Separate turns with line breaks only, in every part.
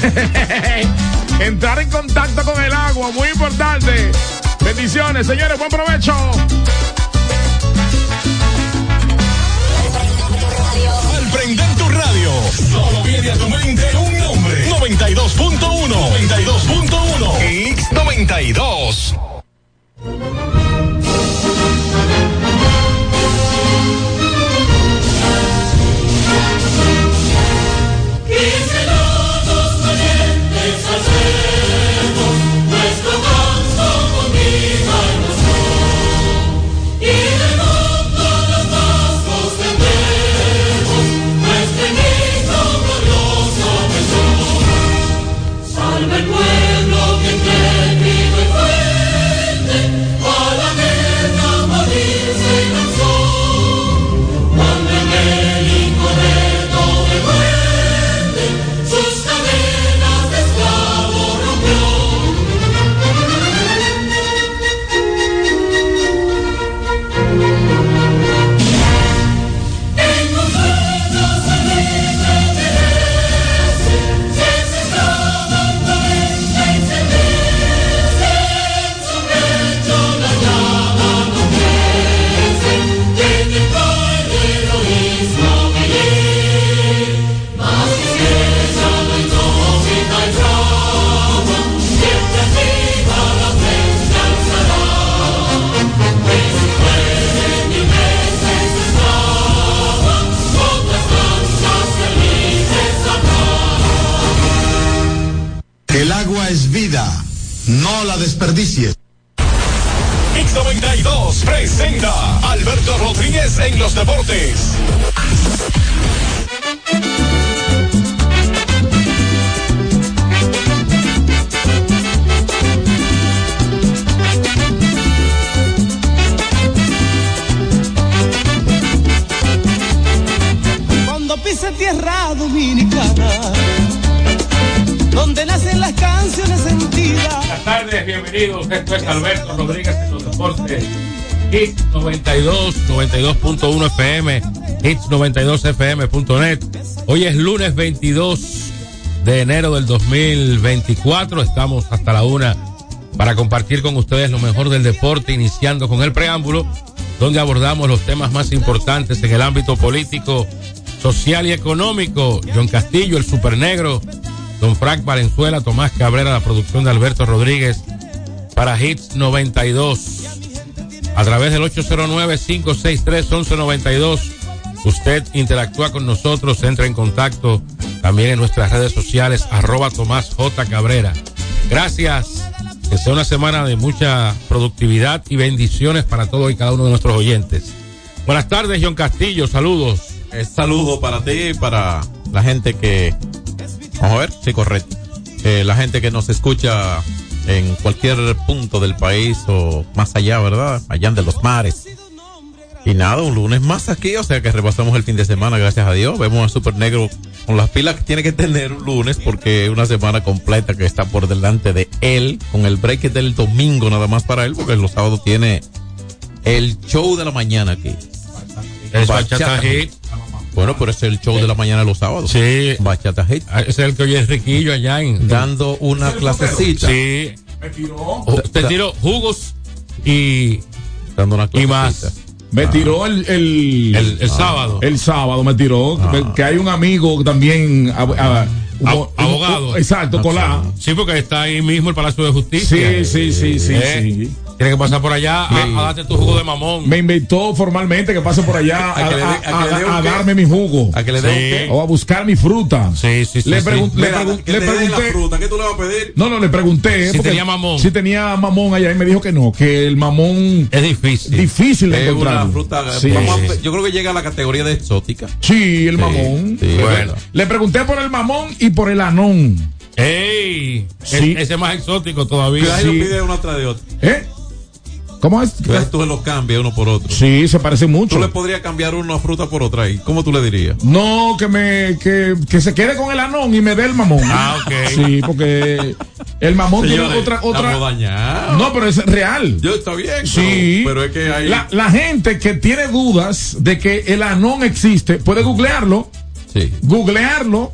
Entrar en contacto con el agua, muy importante. Bendiciones, señores, buen provecho.
Al prender tu radio, solo viene a tu mente un nombre. 92.1, 92.1,
92. La
desperdicies.
X92 presenta Alberto Rodríguez en los deportes.
Bienvenidos. Esto es Alberto Rodríguez en los deportes. Hits 92, 92.1 FM, hits92fm.net. Hoy es lunes 22 de enero del 2024. Estamos hasta la una para compartir con ustedes lo mejor del deporte, iniciando con el preámbulo, donde abordamos los temas más importantes en el ámbito político, social y económico. John Castillo, el supernegro, Don Frank Valenzuela, Tomás Cabrera, la producción de Alberto Rodríguez para Hits 92. A través del 809-563-1192, usted interactúa con nosotros, entra en contacto también en nuestras redes sociales, arroba Tomás J. Cabrera. Gracias. Que sea una semana de mucha productividad y bendiciones para todos y cada uno de nuestros oyentes. Buenas tardes, John Castillo. Saludos.
Eh, saludo para ti y para la gente que. Vamos a ver, sí, correcto. Eh, la gente que nos escucha en cualquier punto del país o más allá, ¿verdad? Allá de los mares. Y nada, un lunes más aquí, o sea que repasamos el fin de semana, gracias a Dios. Vemos a Super Negro con las pilas que tiene que tener un lunes porque es una semana completa que está por delante de él, con el break del domingo nada más para él, porque los sábados tiene el show de la mañana aquí.
Es Bachata Hit.
Bueno, pero ese es el show de la mañana los sábados.
Sí.
Bachata Hit.
Ah, es el que oye Riquillo allá en.
Dando una clasecita.
Sí. Ju- Te tiro jugos y,
Dando una
y
clasecita.
más.
Me tiró el, el,
El, el sábado.
el sábado, me tiró.
Ah.
Que hay un amigo también. a- a- un-
Ab-
un-
abogado.
exacto, Colá.
Sí, porque está ahí mismo el Palacio de Justicia.
Sí, sí, sí, sí,
Eh,
sí.
Tienes que pasar por allá a,
Me-
a darte tu jugo de mamón.
Me invitó formalmente que pase por allá a, darme mi jugo.
A que le dé qué.
O a buscar mi fruta.
Sí, sí, sí.
Le,
sí.
pregun- le
Mira,
pregun-
que
le
te dé la
pregunté.
fruta, ¿qué tú le vas a pedir?
No, no, le pregunté.
Si
porque
tenía mamón.
Si tenía mamón allá y me dijo que no, que el mamón
Es difícil.
difícil de encontrar.
fruta.
Sí.
yo creo que llega a la categoría de exótica.
Sí, el mamón.
sí,
bueno.
Le pregunté por el mamón y por el anón.
¡Ey!
Sí.
Es- ese es más exótico todavía.
Sí.
pide una tras de otra.
¿Eh? ¿Cómo es?
Entonces tú los cambias uno por otro.
Sí, se parece mucho.
Tú le podrías cambiar una fruta por otra. ¿Y cómo tú le dirías?
No, que me que, que se quede con el anón y me dé el mamón.
Ah, ok.
Sí, porque el mamón tiene otra otra. No, pero es real.
Yo está bien.
Sí.
Pero, pero es que hay.
La, la gente que tiene dudas de que el anón existe, puede googlearlo,
Sí.
googlearlo.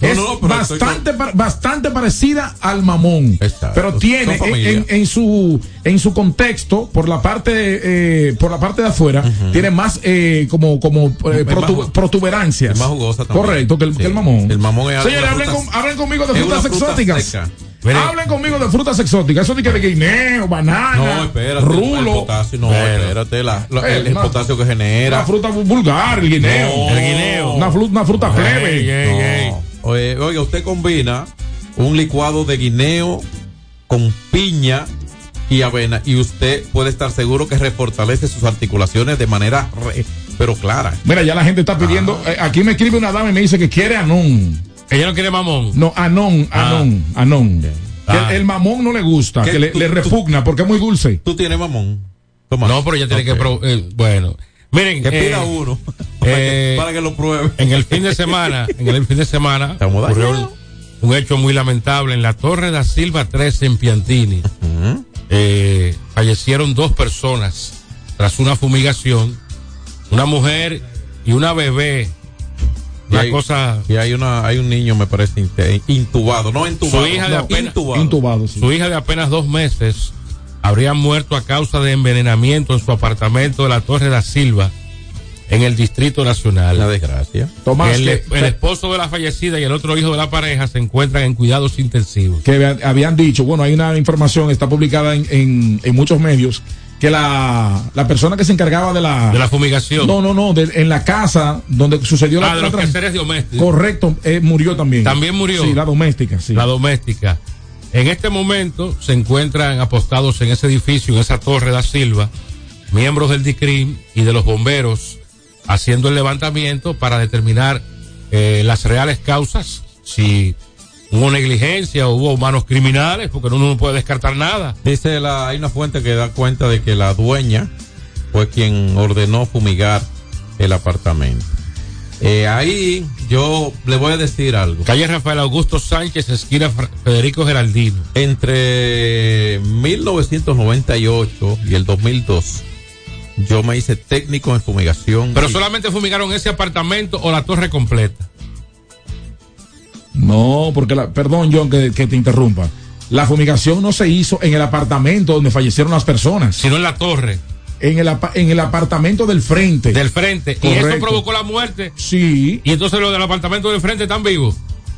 No,
es
no,
bastante, bastante parecida al mamón. Pero tiene en, en- su en su contexto, por la parte eh, por la parte de afuera, tiene más eh, como, como eh,
más
protuberancias.
más jugosa también.
Correcto, que el,
Sí.
que el mamón.
El mamón es
Señores, hablen,
fruta-
con- hablen conmigo de frutas
fruta
exóticas.
seca.
Hablen conmigo de frutas exóticas. Eso de que de guineo, banana,
No, espérate. El
rulo.
potasio, no, espérate. la- la-
Eh,
el, el
una-
potasio que genera.
Una fruta vulgar, el guineo.
No.
El guineo.
Una, fru- una fruta plebe.
Ey, ey, ey.
Oye, oiga, usted combina un licuado de guineo con piña y avena y usted puede estar seguro que refortalece sus articulaciones de manera re- pero clara.
Mira, ya la gente está pidiendo.
Ah.
eh, aquí me escribe una dama y me dice que quiere anón.
Ella no quiere mamón.
No, anón,
Ah.
anón, anón. Que
Ah.
el, el mamón no le gusta, que le,
Tú-
le
tú-
repugna porque es muy dulce.
¿Tú tienes mamón? Toma.
No, pero ella tiene que. Eh, bueno. Miren.
Que
eh,
pida uno para,
eh,
que, para que lo pruebe.
En el fin de semana, en el fin de semana,
Estamos
ocurrió un, un hecho muy lamentable en la Torre da Silva 13 en Piantini. Eh, fallecieron dos personas tras una fumigación, una mujer y una bebé.
Y
Una
hay-
cosa,
Y hay una, hay un niño, me parece, intubado, no entubado.
Su hija de
no,
apenas-
intubado.
Intubado, sí.
su hija de apenas dos meses habría muerto a causa de envenenamiento en su apartamento de la Torre da Silva, en el Distrito Nacional.
Una desgracia.
Tomás,
el,
que,
el esposo de la fallecida y el otro hijo de la pareja se encuentran en cuidados intensivos.
que habían- dicho, bueno, hay una información, está publicada en, en, en muchos medios, que la, la persona que se encargaba de la...
De la fumigación.
no, no, no, de- en la casa donde sucedió la...
Ah, de
la
los
trans-
quehaceres domésticos.
Correcto, eh, murió también.
También murió.
Sí, la doméstica, sí.
La doméstica. En este momento se encuentran apostados en ese edificio, en esa torre da Silva, miembros del DICRIM y de los bomberos haciendo el levantamiento para determinar eh, las reales causas, si hubo negligencia o hubo manos criminales, porque uno no puede descartar nada.
Dice la, hay una fuente que da cuenta de que la dueña fue quien ordenó fumigar el apartamento. Eh, ahí yo le voy a decir algo.
Calle Rafael Augusto Sánchez, esquina Federico Geraldino.
Entre 1998 y el 2002, yo me hice técnico en fumigación.
Pero
y-
solamente fumigaron ese apartamento o la torre completa.
No, porque la, perdón, John, que, que te interrumpa. La fumigación no se hizo en el apartamento donde fallecieron las personas,
sino en la torre
en el, en el apartamento del frente.
del frente. Y eso provocó la muerte.
Sí,
Y entonces los del apartamento del frente están vivos.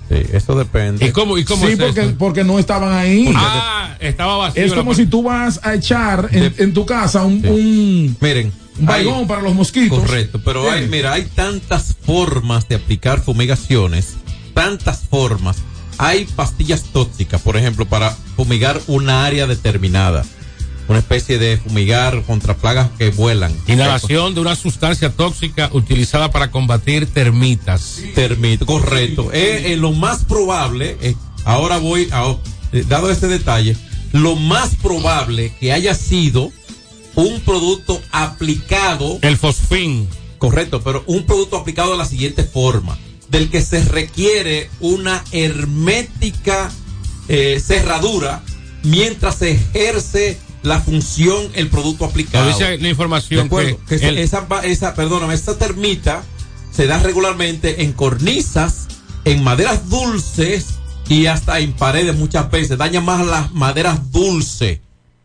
Sí, eso depende.
¿Y cómo, y cómo
sí,
es
porque,
eso?
porque no estaban ahí.
Ah, estaba vacío.
es como si tú vas a echar en,
De-
en tu casa un,
Sí.
un,
Miren,
un baigón para los mosquitos.
Correcto, pero hay, mira, hay tantas formas de aplicar fumigaciones, tantas formas. Hay pastillas tóxicas, por ejemplo, para fumigar una área determinada. Una especie de fumigar contra plagas que vuelan.
Inhalación de una sustancia tóxica utilizada para combatir termitas.
Termito, correcto. Eh, eh, lo más probable, eh, ahora voy, a, eh, dado este detalle, lo más probable que haya sido un producto aplicado
El fosfín.
Correcto, pero un producto aplicado de la siguiente forma, del que se requiere una hermética eh, cerradura mientras se ejerce la función el producto aplicado.
dice la
De
información
acuerdo,
que,
que
el-
esa, va- esa, perdóname, esa termita se da regularmente en cornisas, en maderas dulces y hasta en paredes muchas veces. Daña más las maderas dulces,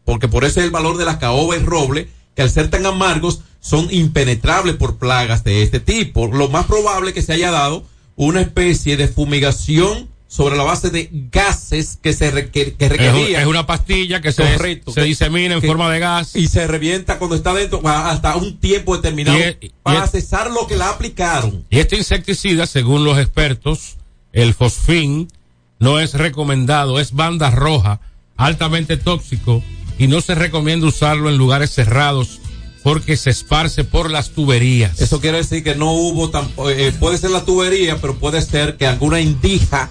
porque por eso es el valor de la caoba y roble, que al ser tan amargos son impenetrables por plagas de este tipo. Lo más probable que se haya dado una especie de fumigación sobre la base de gases que se requer- que requerían
es una pastilla que se,
Correcto.
se disemina en
Que-
forma de gas.
y se revienta cuando está dentro hasta un tiempo determinado
Y es- y
para
es-
cesar lo que la aplicaron.
Y este insecticida, según los expertos, el fosfín no es recomendado, es banda roja, altamente tóxico y no se recomienda usarlo en lugares cerrados porque se esparce por las tuberías.
Eso quiere decir que no hubo tampoco, eh, puede ser la tubería, pero puede ser que alguna indija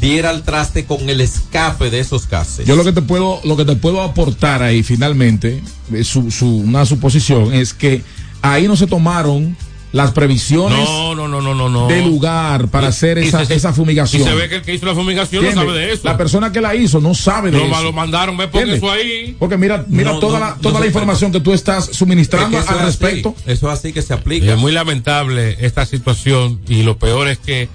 diera al traste con el escape de esos gases.
Yo lo que te puedo, lo que te puedo aportar ahí finalmente, eh, su, su, una suposición, es que ahí no se tomaron las previsiones
No, no, no, no, no, no.
de lugar para
Y-
hacer
y
esa,
se-
esa
Y
fumigación.
se ve que el que hizo la fumigación no sabe de eso.
La persona que la hizo no sabe de
Lo,
eso.
lo mandaron, ve,
¿Entiendes?
eso ahí.
Porque mira, mira
No,
toda
no,
la,
no
toda la información que tú estás suministrando
Es que eso
al
es así,
respecto.
Eso es así que se
Y
aplica.
es muy lamentable esta situación y lo peor es que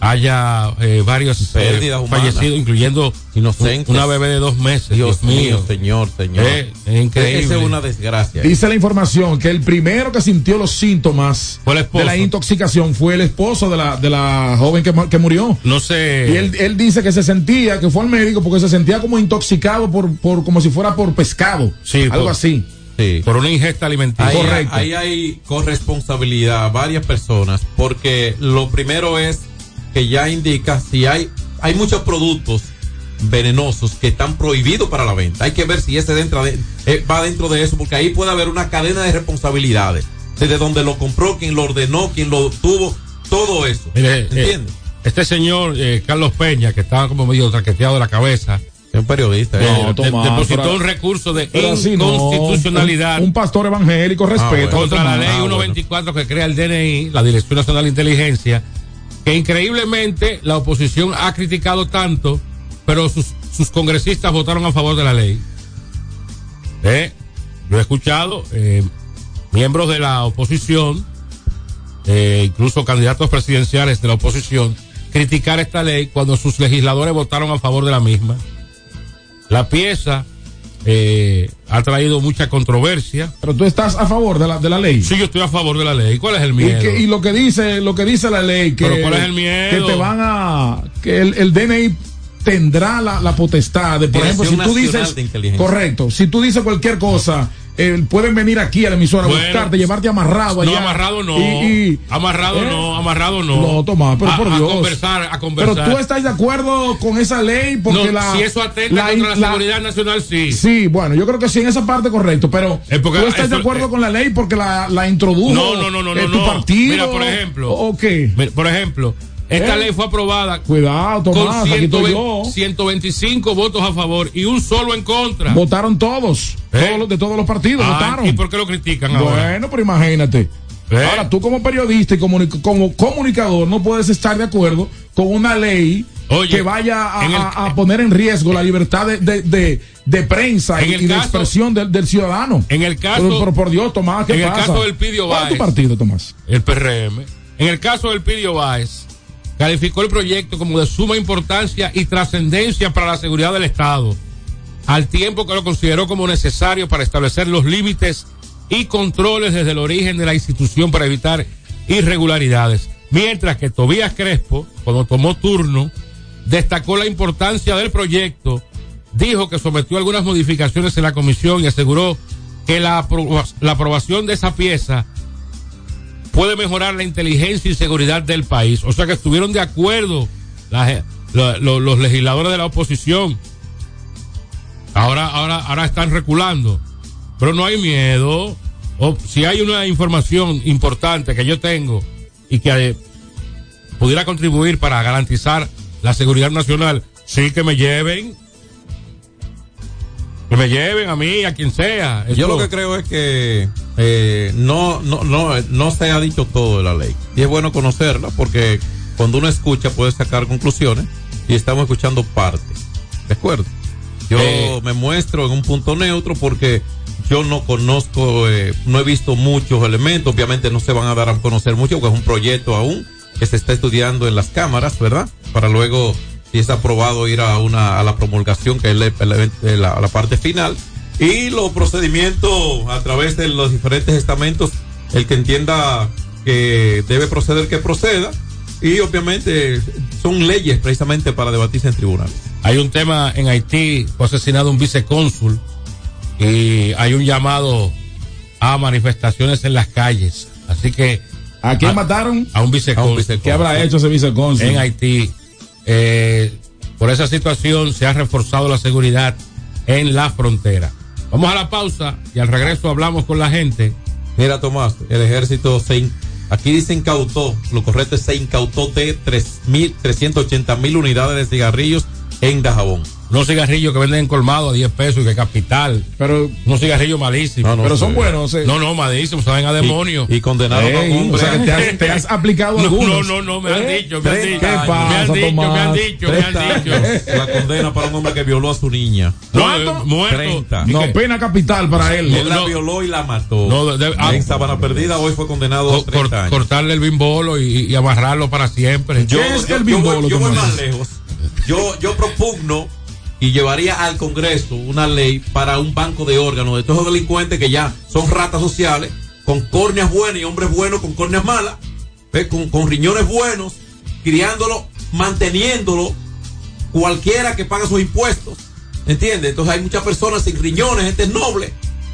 haya eh, varios eh,
Pérdidas humanas.
fallecidos, incluyendo
Inocentes.
una bebé de dos meses.
Dios,
Dios,
mío,
mío.
señor, señor.
Eh, es increíble.
Esa es una desgracia.
Dice la información que el primero que sintió los síntomas de la intoxicación fue el esposo de la, de la joven que, que murió.
No sé.
Y él, él dice que se sentía, que fue al médico porque se sentía como intoxicado por, por como si fuera por pescado.
Sí,
algo
por-
así.
Sí.
por una ingesta alimenticia.
Ahí,
Correcto.
ahí hay corresponsabilidad varias personas porque lo primero es que ya indica si hay hay muchos productos venenosos que están prohibidos para la venta. Hay que ver si ese dentro de, eh, va dentro de eso porque ahí puede haber una cadena de responsabilidades. Desde donde lo compró, quien lo ordenó, quien lo tuvo, todo eso.
Mire, eh,
¿Entiendes?
este señor eh, Carlos Peña, que estaba como medio traqueteado de la cabeza,
es un periodista.
No,
eh.
de-
Tomás,
depositó
pero-
un recurso de
no.
inconstitucionalidad
Un, un pastor evangélico respeta.
bueno.
contra la ley
Ah, bueno.
124 que crea el DNI, la Dirección Nacional de Inteligencia, que increíblemente la oposición ha criticado tanto, pero sus, sus congresistas votaron a favor de la ley. ¿Eh? Yo he escuchado eh, miembros de la oposición, eh, incluso candidatos presidenciales de la oposición, criticar esta ley cuando sus legisladores votaron a favor de la misma. La pieza eh, ha traído mucha controversia.
Pero tú estás a favor de la, de la ley.
Sí, yo estoy a favor de la ley. ¿Cuál es el
Y,
miedo?
que- y lo que dice lo que dice la ley que,
Pero ¿cuál es el miedo?
que te van a que el, el DNI tendrá la, la potestad de por ejemplo si tú dices correcto si tú dices cualquier cosa eh, pueden venir aquí a la emisora a buscarte llevarte amarrado allá
no, amarrado no.
y- y-
amarrado
¿Eh?
no, amarrado no.
No, Tomás, pero
a,
por
a
Dios.
conversar, a
pero
conversar.
tú estás de acuerdo con esa ley porque
No,
la
si eso atenta
la-
contra la,
la-
seguridad nacional, sí.
Sí, bueno, yo creo que sí en esa parte correcto, pero
Es porque
tú estás de acuerdo con la ley porque la, la introdujo
No, no, no, no,
eh,
no,
tu
no.
partido.
Mira, por ejemplo.
¿O qué?
Por ejemplo, esta
¿Eh?
ley fue aprobada
Cuidado,
con
Tomás, estoy
120
yo.
125 votos a favor y un solo en contra.
Votaron todos,
¿Eh?
todos los- de todos los partidos,
Ah,
votaron.
¿Y por qué lo critican ahora?
Bueno, pero imagínate.
¿Eh?
Ahora, tú como periodista y como comunicador no puedes estar de acuerdo con una ley
Oye,
que vaya a,
el-
poner en riesgo la libertad de, de, de- de prensa
En
y, y de
caso-
expresión del, del ciudadano.
En el caso-
Pero, pero por Dios, Tomás, ¿qué
en el
pasa?
caso del Pidio
¿Cuál es tu
Báez?
partido, Tomás?
el PRM. En el caso del Pidio Báez, calificó el proyecto como de suma importancia y trascendencia para la seguridad del Estado, al tiempo que lo consideró como necesario para establecer los límites y controles desde el origen de la institución para evitar irregularidades. Mientras que Tobías Crespo, cuando tomó turno, destacó la importancia del proyecto, dijo que sometió algunas modificaciones en la comisión y aseguró que la, la aprobación de esa pieza puede mejorar la inteligencia y seguridad del país. O sea que estuvieron de acuerdo la los legisladores de la oposición. Ahora, ahora, ahora están reculando. Pero no hay miedo. O si hay una información importante que yo tengo y que eh, pudiera contribuir para garantizar la seguridad nacional, sí que me lleven. Que me lleven a mí, a quien sea.
Yo lo que creo es que eh, no, no, no, no se ha dicho todo de la ley. Y es bueno conocerla porque cuando uno escucha puede sacar conclusiones y estamos escuchando parte. ¿De acuerdo? Yo
Eh.
me muestro en un punto neutro porque yo no conozco, eh, no he visto muchos elementos. Obviamente no se van a dar a conocer mucho porque es un proyecto aún que se está estudiando en las cámaras, ¿verdad? Para luego, si es aprobado, ir a una a la promulgación que es la, la- la- la parte final y los procedimientos a través de los diferentes estamentos, el que entienda que debe proceder, que proceda. Y obviamente son leyes precisamente para debatirse en tribunales.
Hay un tema en Haití, fue asesinado un vicecónsul y hay un llamado a manifestaciones en las calles. Así que
¿A quién
a,
mataron?
a un vicecónsul
vicecónsul.
¿Qué habrá hecho ese vicecónsul?
en Haití. Eh, por esa situación se ha reforzado la seguridad en la frontera. Vamos a la pausa y al regreso hablamos con la gente.
Mira, Tomás, el ejército se, Aquí dice incautó, lo correcto es se incautó de 3.380 mil unidades de cigarrillos en Dajabón.
Unos cigarrillos que venden en colmado a 10 pesos y que capital.
Pero,
Unos cigarrillos malísimos.
No, no
pero son buenos. eh.
No, no, malísimos, saben a demonio.
Y, y condenado a
Ey,
un hombre.
o sea, que te has, te has aplicado
no,
algunos.
no, no, no, me han dicho, me han dicho.
años.
¿Qué
me han dicho, me han dicho, me han dicho.
la condena para un hombre que violó a su niña.
¿Cuánto?
eh, muerto.
30.
¿Y
No,
qué?
pena capital para él.
Él la violó y la mató.
No, de- ah,
en Sabana Perdida hoy fue condenado a
Co-
30
cor-
años.
cortarle el bimbolo y, y amarrarlo para siempre.
Yo,
¿Qué es
yo-
el
yo
bimbolo,
voy, yo voy más lejos. Yo, yo propugno y llevaría al Congreso una ley para un banco de órganos de todos esos delincuentes que ya son ratas sociales, con córneas buenas y hombres buenos con córneas malas. Con, con riñones buenos, criándolo, manteniéndolo, cualquiera que paga sus impuestos. ¿Entiendes? Entonces hay muchas personas sin riñones, gente noble.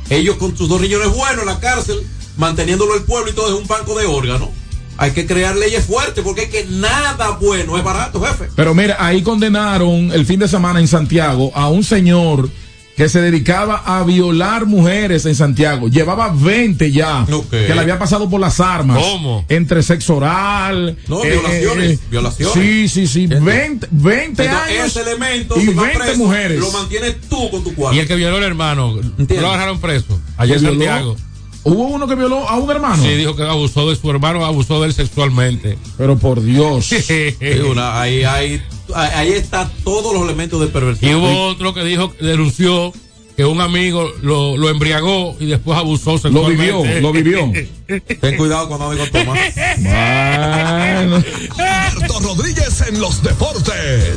Ellos con sus dos riñones buenos en la cárcel, manteniéndolo el pueblo y todo es un banco de órganos. Hay que crear leyes fuertes porque es que nada bueno es barato, jefe.
Pero mira, ahí condenaron el fin de semana en Santiago a un señor que se dedicaba a violar mujeres en Santiago. Llevaba 20 ya.
Ok.
Que le había pasado por las armas.
¿Cómo?
Entre sexo oral.
No, violaciones, violaciones.
Sí, sí, sí.
Ente-
20, 20
Entonces,
años.
ese elemento
y
tú vas
20
preso,
mujeres.
Lo mantienes tú con tu cuarto.
Y el que violó al hermano, ¿no
Entiendo.
lo agarraron preso? Allá en. Santiago.
Hubo uno que violó a un hermano.
Sí, dijo que abusó de su hermano, abusó de él sexualmente.
Pero por Dios.
Sí, una- ahí, ahí, está todos los elementos de
y
perversión.
hubo otro que dijo, denunció que un amigo lo, lo embriagó y después abusó
Lo
sexualmente.
vivió, lo vivió.
Ten cuidado cuando con Tomás.
Bueno.
Alberto Rodríguez en los deportes.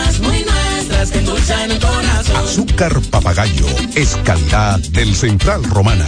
Azúcar papagayo es calidad del Central Romana.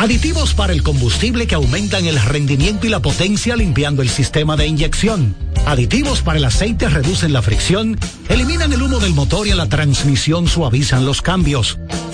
Aditivos para el combustible que aumentan el rendimiento y la potencia limpiando el sistema de inyección. Aditivos para el aceite reducen la fricción, eliminan el humo del motor y en la transmisión suavizan los cambios.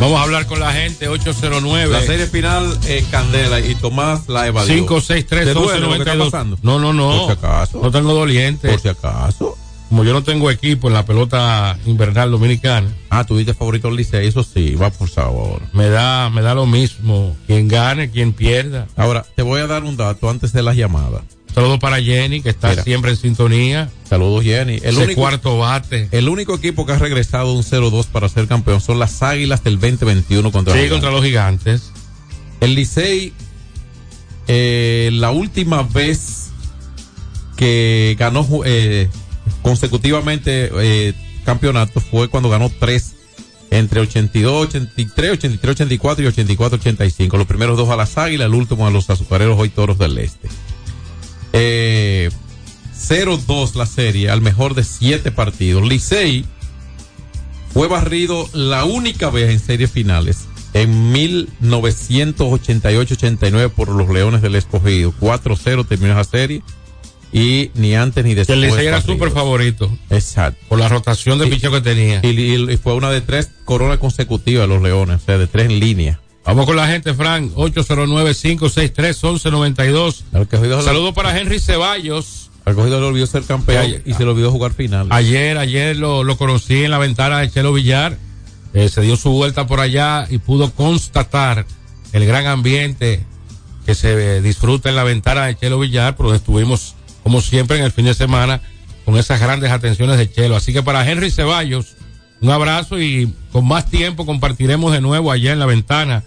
Vamos a hablar con la gente, 809.
La serie final, eh, Candela y Tomás la evadió.
563
¿Te duele lo que está
1192.
pasando?
No, no, no.
Por si acaso.
No tengo doliente.
Por si acaso.
Como yo no tengo equipo en la pelota invernal dominicana.
Ah, tú dices favorito Licey, eso sí, va por sabor.
Me da, me da lo mismo. Quien gane, quien pierda.
Ahora, te voy a dar un dato antes de las llamadas.
Saludos para Jenny, que está
Mira.
siempre en sintonía.
Saludos, Jenny. El único,
cuarto bate.
el único equipo que ha regresado un 0-2 para ser campeón son las Águilas del 2021 contra
Sí,
los
contra los gigantes.
El Licey, eh, la última vez que ganó eh, consecutivamente eh, campeonatos fue cuando ganó tres entre 82, 83, 83, 84 y 84, 85. Los primeros dos a las Águilas, el último a los Azucareros hoy Toros del Este. Eh, 0-2 la serie, al mejor de siete partidos. Licey fue barrido la única vez en series finales en 1988-89 por los Leones del Escogido. 4-0 terminó esa serie y ni antes ni después.
el Licey era súper favorito.
Exacto.
Por la rotación de
Y-
picheo que tenía.
Y, y- y fue una de tres coronas consecutivas de los Leones, o sea, de tres en línea.
Vamos con la gente, Frank. 809-563-1192.
Al Escogido-
Saludos para Henry Ceballos.
Al Escogido le olvidó ser campeón y se le olvidó jugar final.
Ayer, ayer lo, lo conocí en la ventana de Chelo Villar. Eh, se dio su vuelta por allá y pudo constatar el gran ambiente que se disfruta en la ventana de Chelo Villar, pero estuvimos, como siempre, en el fin de semana con esas grandes atenciones de Chelo. Así que para Henry Ceballos, un abrazo y con más tiempo compartiremos de nuevo allá en la ventana.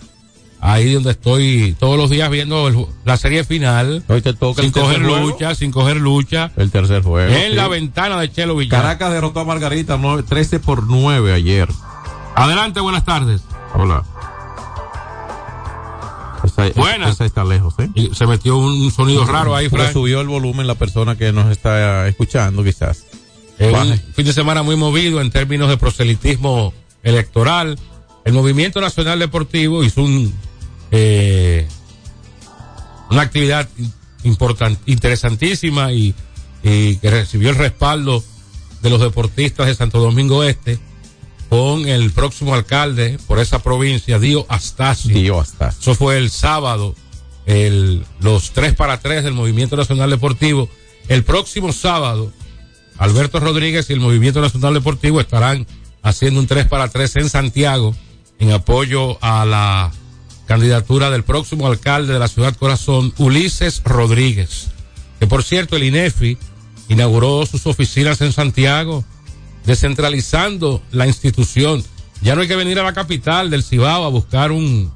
Ahí donde estoy todos los días viendo el- la serie final.
Hoy te toca
sin
el
coger
juego.
lucha, sin coger lucha.
El tercer juego.
En
sí.
la ventana de Chelo Villar.
Caracas derrotó a Margarita nueve- 13 por 9 ayer.
Adelante, buenas tardes.
Hola. Esa,
Buenas.
esa está lejos, ¿eh?
Y se metió un sonido raro ahí, Frank.
subió el volumen la persona que nos está escuchando, quizás.
Un fin de semana muy movido en términos de proselitismo electoral. El Movimiento Nacional Deportivo hizo un, eh, una actividad important, interesantísima y, y que recibió el respaldo de los deportistas de Santo Domingo Este con el próximo alcalde por esa provincia, Dio Astacio.
Dio Astacio.
Eso fue el sábado, el, los tres para tres del Movimiento Nacional Deportivo. El próximo sábado, Alberto Rodríguez y el Movimiento Nacional Deportivo estarán haciendo un 3 para 3 en Santiago en apoyo a la candidatura del próximo alcalde de la ciudad corazón, Ulises Rodríguez. Que por cierto, el INEFI inauguró sus oficinas en Santiago, descentralizando la institución. Ya no hay que venir a la capital del Cibao a buscar un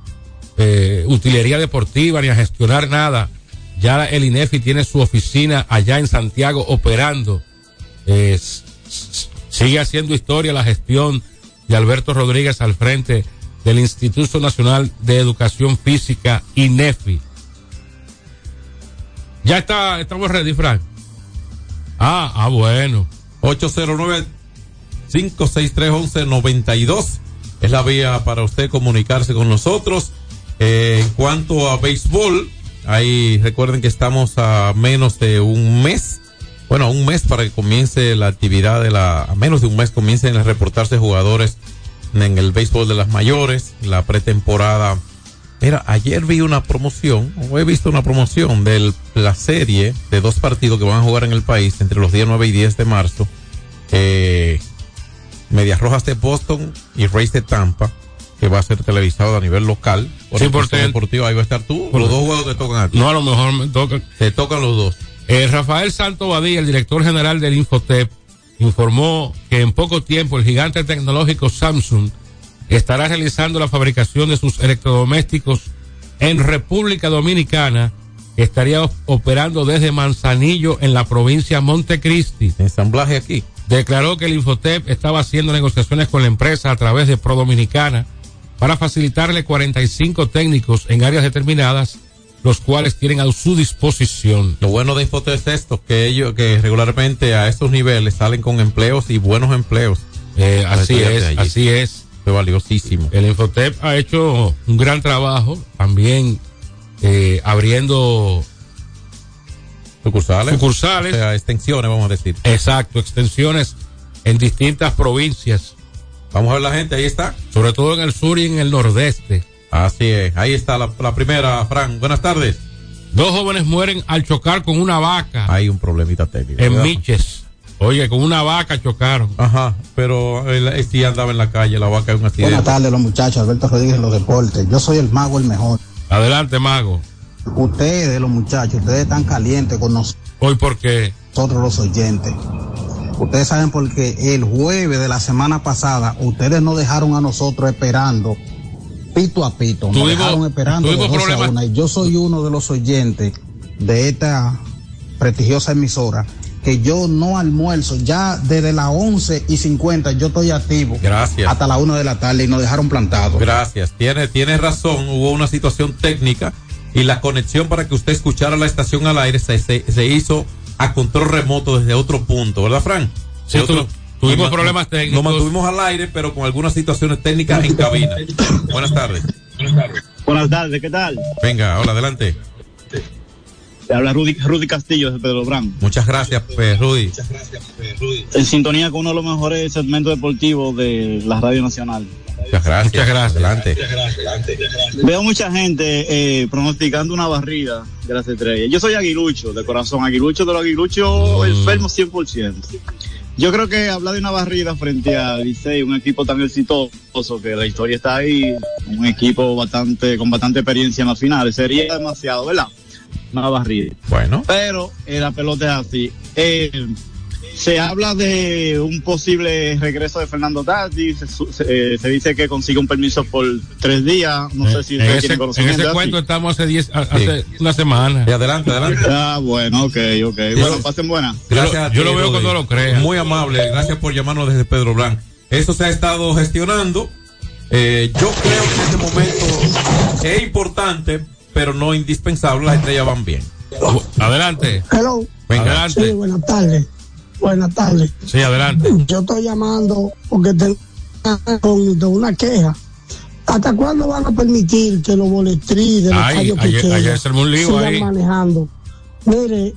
eh, utilería deportiva ni a gestionar nada. Ya el INEFI tiene su oficina allá en Santiago operando. Eh, sigue haciendo historia la gestión de Alberto Rodríguez al frente del Instituto Nacional de Educación Física, INEFI. Ya está, estamos ready, Frank. Ah, ah, bueno.
809-563-1192 es la vía para usted comunicarse con nosotros. Eh, en cuanto a béisbol, ahí recuerden que estamos a menos de un mes. Bueno, a un mes para que comience la actividad de la, a menos de un mes comiencen a reportarse jugadores en el béisbol de las mayores, la pretemporada. Mira, ayer vi una promoción, o he visto una promoción de la serie de dos partidos que van a jugar en el país entre los días 9 y 10 de marzo. Eh, Medias Rojas de Boston y Rays de Tampa. que va a ser televisado a nivel local. Por
Sí, porque-
deportivo, ahí va a estar tú.
Por-
los dos juegos te tocan a ti.
No, a lo mejor me toca.
Te tocan los dos.
Eh, Rafael Santo Badía, el director general del Infotep, informó que en poco tiempo el gigante tecnológico Samsung estará realizando la fabricación de sus electrodomésticos en República Dominicana, que estaría op- operando desde Manzanillo en la provincia Montecristi.
Ensamblaje aquí.
Declaró que el Infotep estaba haciendo negociaciones con la empresa a través de Pro Dominicana para facilitarle 45 técnicos en áreas determinadas, los cuales tienen a su disposición.
Lo bueno de Infotec es esto, que ellos, que regularmente a estos niveles salen con empleos y buenos empleos.
Eh, así es,
allí.
así es.
Fue valiosísimo.
El Infotep ha hecho un gran trabajo, también eh, abriendo
Sucursales.
sucursales.
O sea, extensiones, vamos a decir.
Exacto, extensiones en distintas provincias,
Vamos a ver la gente, ahí está.
sobre todo en el sur y en el nordeste.
Así es, ahí está la, la primera, Fran. Buenas tardes.
Dos jóvenes mueren al chocar con una vaca
Hay un problemita técnico.
en
¿verdad?
Miches. Oye, con una vaca chocaron.
Ajá, pero él, él sí andaba en la calle, la vaca es un accidente.
Buenas tardes, los muchachos. Alberto Rodríguez, los deportes. Yo soy el mago, el mejor.
Adelante, mago.
Ustedes, los muchachos, ustedes están calientes con nosotros,
Hoy porque
los oyentes. Ustedes saben porque el jueves de la semana pasada, ustedes nos dejaron a nosotros esperando pito a pito. Nos dejaron esperando de
tuvimos
12 a
problemas.
una. Y yo soy uno de los oyentes de esta prestigiosa emisora que yo no almuerzo. Ya desde las 11 y 50 yo estoy activo.
Gracias.
Hasta la 1 de la tarde y nos dejaron plantados.
Gracias, tiene, tiene razón, hubo una situación técnica y la conexión para que usted escuchara la estación al aire se, se, se hizo a control remoto desde otro punto, ¿verdad, Fran?
Sí,
otro-
tuvimos problemas técnicos.
Nos mantuvimos al aire, pero con algunas situaciones técnicas en cabina. Buenas tardes.
Buenas tardes, ¿qué tal?
Venga, hola, adelante.
Te habla Rudy, Rudy Castillo de Pedro Brán.
Muchas gracias, pues, Rudy.
En sintonía con uno de los mejores segmentos deportivos de la Radio Nacional.
Muchas gracias.
Muchas gracias.
Adelante.
Veo mucha gente eh, pronosticando una barrida de las estrellas. Yo soy aguilucho, de corazón, aguilucho de los aguiluchos, enfermo 100%. Yo creo que hablar de una barrida frente a Licey, un equipo tan exitoso que la historia está ahí, un equipo bastante con bastante experiencia en las finales, sería demasiado, ¿verdad? Una barrida.
Bueno.
Pero eh, la pelota es así. Eh, se habla de un posible regreso de Fernando Tati, se, eh, se dice que consigue un permiso por tres días, no sé si
en
usted
ese,
tiene
en ese
¿es
cuento estamos hace, diez, a- hace una semana.
Y adelante, adelante.
Ah, bueno, ok, ok. Bueno, pasen buenas.
Gracias. a
yo
ti,
lo veo cuando lo crea.
Muy amable. Gracias por llamarnos desde Pedro Blanc. Eso se ha estado gestionando. Eh, yo creo que en este momento es importante, pero no indispensable. Las estrellas van bien.
Adelante.
Hello.
Venga.
Adelante.
Sí, buenas tardes. Buenas tardes.
Sí, adelante.
Yo estoy llamando porque tengo de una queja. ¿Hasta cuándo van a permitir que los boletrí de los
Ay, ayer- ayer un lío
sigan
ahí.
manejando? Mire, eh,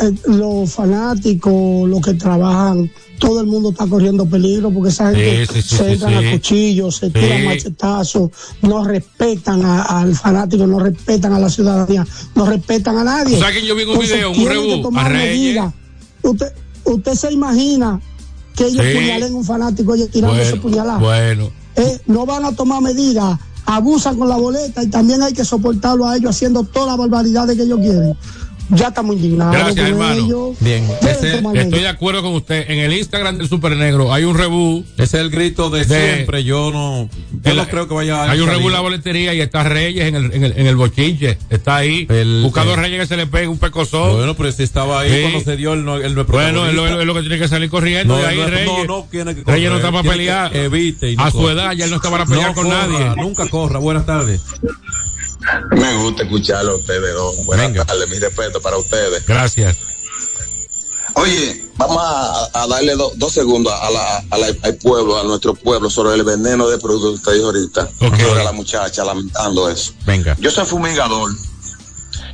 eh, los fanáticos, los que trabajan, todo el mundo está corriendo peligro porque esa gente
Sí, sí, sí,
se
sí,
entran a cuchillos, se tiran machetazos, no respetan a- al fanático, no respetan a la ciudadanía, no respetan a nadie.
¿Tú sabes que yo vi un
Entonces,
video, un rebú, a Reyes?
Usted, usted se imagina que ellos
Sí.
puñalen a un fanático, ellos tirando ese
Bueno,
puñalada.
bueno.
Eh, no van a tomar medidas, abusan con la boleta y también hay que soportarlo a ellos haciendo todas las barbaridades que ellos quieren. Ya estamos indignados.
Gracias,
con
hermano.
ellos.
Bien. Ese-
Estoy de acuerdo con usted. En el Instagram del Super Negro hay un rebú.
Ese es el grito de,
De-
siempre. Yo no, yo
El-
no creo que vaya a
Hay un rebú en la boletería y está Reyes en el, en el, en el bochinche. Está ahí.
El-
buscando a
el-
Reyes que se le pegue un pecozón.
Bueno, pero si estaba ahí
Sí.
cuando se dio el no, el no es
Bueno, es lo,
protagonista.
es lo que tiene que salir corriendo.
No,
de ahí
no,
Reyes.
no, no tiene que
Reyes no está para
tiene
pelear.
evite y no
a su edad ya él no está para pelear
No
con
corra,
nadie.
Nunca corra. Buenas tardes.
Me gusta escucharlo a ustedes dos. Buenas
Venga.
tardes, mi respeto para ustedes.
Gracias.
Oye, vamos a, a darle do- dos segundos a la- a la- al pueblo, a nuestro pueblo, sobre el veneno de productos que usted dijo ahorita.
Ok.
Sobre la muchacha, lamentando eso.
Venga.
Yo soy fumigador.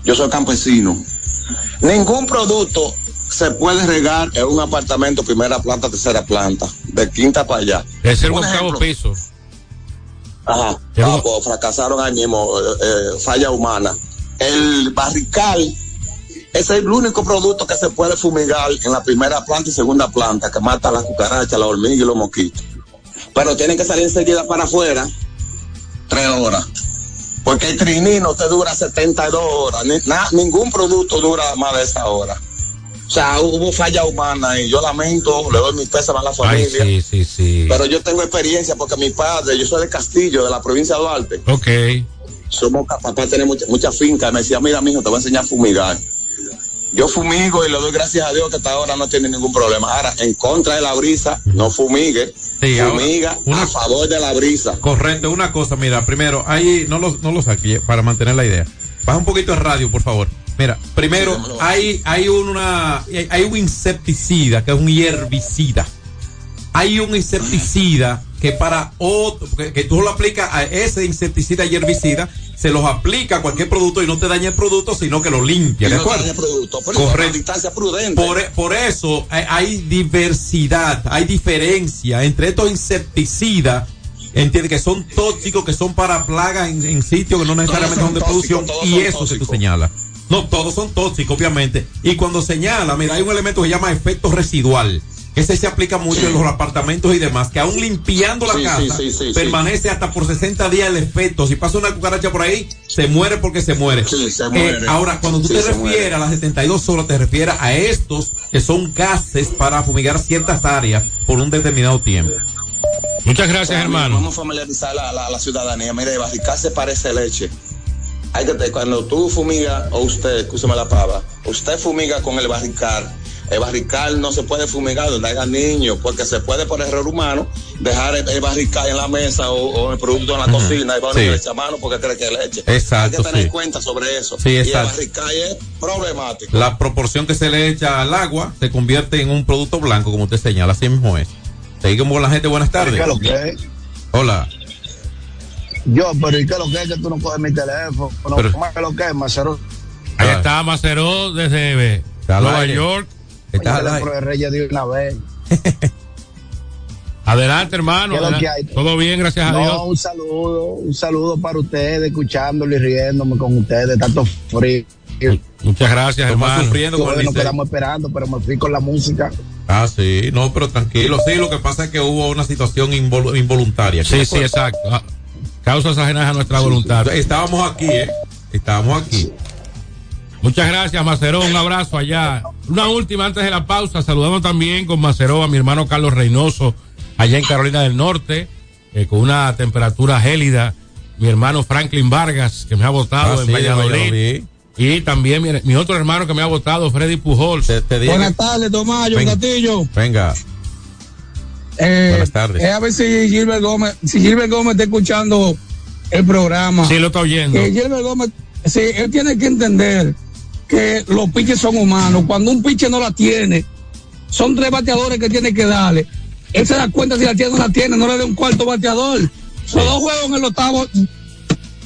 Yo soy campesino. Ningún producto se puede regar en un apartamento primera planta, tercera planta, de quinta para allá.
Es el
Un
octavo piso.
Ajá. Ah, pues, fracasaron ahí mismo, eh, eh, falla humana. El barrical ese es el único producto que se puede fumigar en la primera planta y segunda planta, que mata las cucarachas, las hormigas y los mosquitos. Pero tienen que salir enseguida para afuera tres horas. Porque el trinino te dura 72 horas. Ni- na- ningún producto dura más de esa hora. O sea, hubo falla humana y yo lamento, le doy mi pésame a la
Ay,
familia.
sí, sí, sí.
Pero yo tengo experiencia porque mi padre, yo soy de Castillo, de la provincia de Duarte.
Ok.
Somos papá tiene mucha, mucha finca. Me decía, mira, mijo, te voy a enseñar a fumigar. Yo fumigo y le doy gracias a Dios que hasta ahora no tiene ningún problema. Ahora, en contra de la brisa, no fumigue.
Sí,
fumiga a favor de la brisa.
Correcto, una cosa, mira, primero, ahí no lo, no lo saque para mantener la idea. Baja un poquito el radio, por favor. Mira, primero, hay, hay una, hay- un insecticida que es un herbicida. Hay un insecticida que para otro, que, que tú lo aplicas a ese insecticida y herbicida, se los aplica a cualquier producto y no te daña el producto, sino que lo limpia, ¿de
no
acuerdo?
producto,
Correcto.
con distancia prudente.
Por, por eso hay, hay diversidad, hay diferencia entre estos insecticidas, entiende que son tóxicos, que son para plagas en, en sitios que no necesariamente
son
son de
tóxicos,
producción, y eso que tú señalas. No, todos son tóxicos, obviamente. Y cuando señala, mira, hay un elemento que se llama efecto residual. Ese se aplica mucho en los apartamentos y demás, que aún limpiando la
Sí,
casa,
sí,
permanece hasta por 60 días el efecto. Si pasa una cucaracha por ahí, se muere porque se muere.
Se
Eh, ahora, cuando tú te
se
refieres a las 72 horas, te refieres a estos que son gases para fumigar ciertas áreas por un determinado tiempo.
Muchas gracias, hermano.
Vamos a familiarizar a la, a la ciudadanía. Mire, barricar se parece leche. Hay que, cuando tú fumigas, o usted, escúcheme la palabra, usted fumiga con el barricar. El barrical no se puede fumigar donde haya niños, porque se puede por error humano dejar el, el barrical en la mesa o, o el producto en la cocina y va a
Sí.
le echa mano porque cree que es leche.
Exacto,
Hay que tener
sí.
en cuenta sobre eso.
Sí,
y el
exacto.
barrical es problemático.
La proporción que se le echa al agua se convierte en un producto blanco, como usted señala, así mismo es. Seguimos con la gente, buenas tardes.
¿Qué es lo que es?
Hola.
Yo, pero ¿y qué es lo que es que tú no coges mi teléfono?
Pero-
¿Cómo es que lo que es, Macero?
Ahí está Macero desde eh, Nueva
aire.
York.
Teléfono de Reyes de una vez.
Adelante, hermano.
¿Qué es lo que
adelante.
hay?
Todo bien, gracias a
no,
Dios.
un saludo, un saludo para ustedes, escuchándolo y riéndome con ustedes, tanto frío.
Muchas gracias,
Estamos
hermano.
sufriendo con
nos quedamos esperando, pero me fui con la música.
Ah, sí, no, pero tranquilo. Sí, lo que pasa es que hubo una situación invol- involuntaria.
Sí, sí, exacto. Ah, Causas ajenas a nuestra voluntad.
Estábamos aquí, ¿eh? Estábamos aquí.
Muchas gracias, Macero. Un abrazo allá. Una última antes de la pausa. Saludamos también con Macero a mi hermano Carlos Reynoso, allá en Carolina del Norte, eh, con una temperatura gélida. Mi hermano Franklin Vargas, que me ha votado
Ah,
en
sí.
Valladolid. Y también mi, mi otro hermano que me ha votado, Freddy Pujols.
Buenas tardes, Tomás, John
Venga.
Castillo.
Venga.
Eh,
Buenas tardes.
Es a ver si Gilbert Gómez, si Gilbert Gómez está escuchando el programa.
Sí, lo está oyendo.
Que Gilbert Gómez, sí, él tiene que entender que los pitches son humanos. Cuando un pitcher no la tiene, son tres bateadores que tiene que darle. Él se da cuenta si la tiene o no la tiene, no le dé un cuarto bateador. Son dos juegos en el octavo,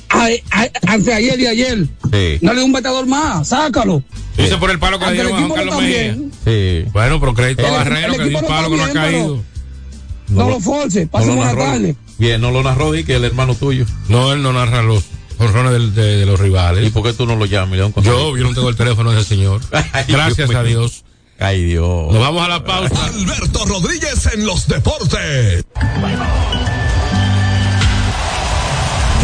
a- a- ante ayer y ayer.
Sí.
No le dé un bateador más, sácalo.
Dice por el palo que le
Aunque
a Juan
no
Carlos Mejía.
Sí.
Bueno, pero crédito a Barrero
el
que dio un palo que no ha caído.
No, lo force,
No
pase buena
narró.
tarde.
Bien, no lo narró y que el hermano tuyo.
No, él no narra los jorrones del- de, de los rivales.
¿Y por qué tú no lo llamas?
Yo, yo no tengo el teléfono de ese señor.
Ay,
Gracias
Dios
a. Dios.
Ay, Dios.
Nos vamos a la pausa.
Alberto Rodríguez en los deportes.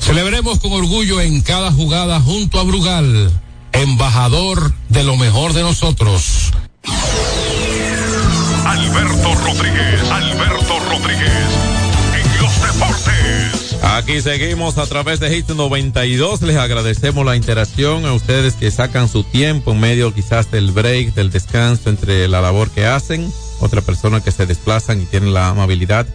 Celebremos con orgullo en cada jugada junto a Brugal, embajador de lo mejor de nosotros.
Alberto Rodríguez, Alberto Rodríguez, en los deportes.
Aquí seguimos a través de Hit 92. Les agradecemos la interacción a ustedes que sacan su tiempo en medio quizás del break, del descanso entre la labor que hacen. Otra persona que se desplazan y tienen la amabilidad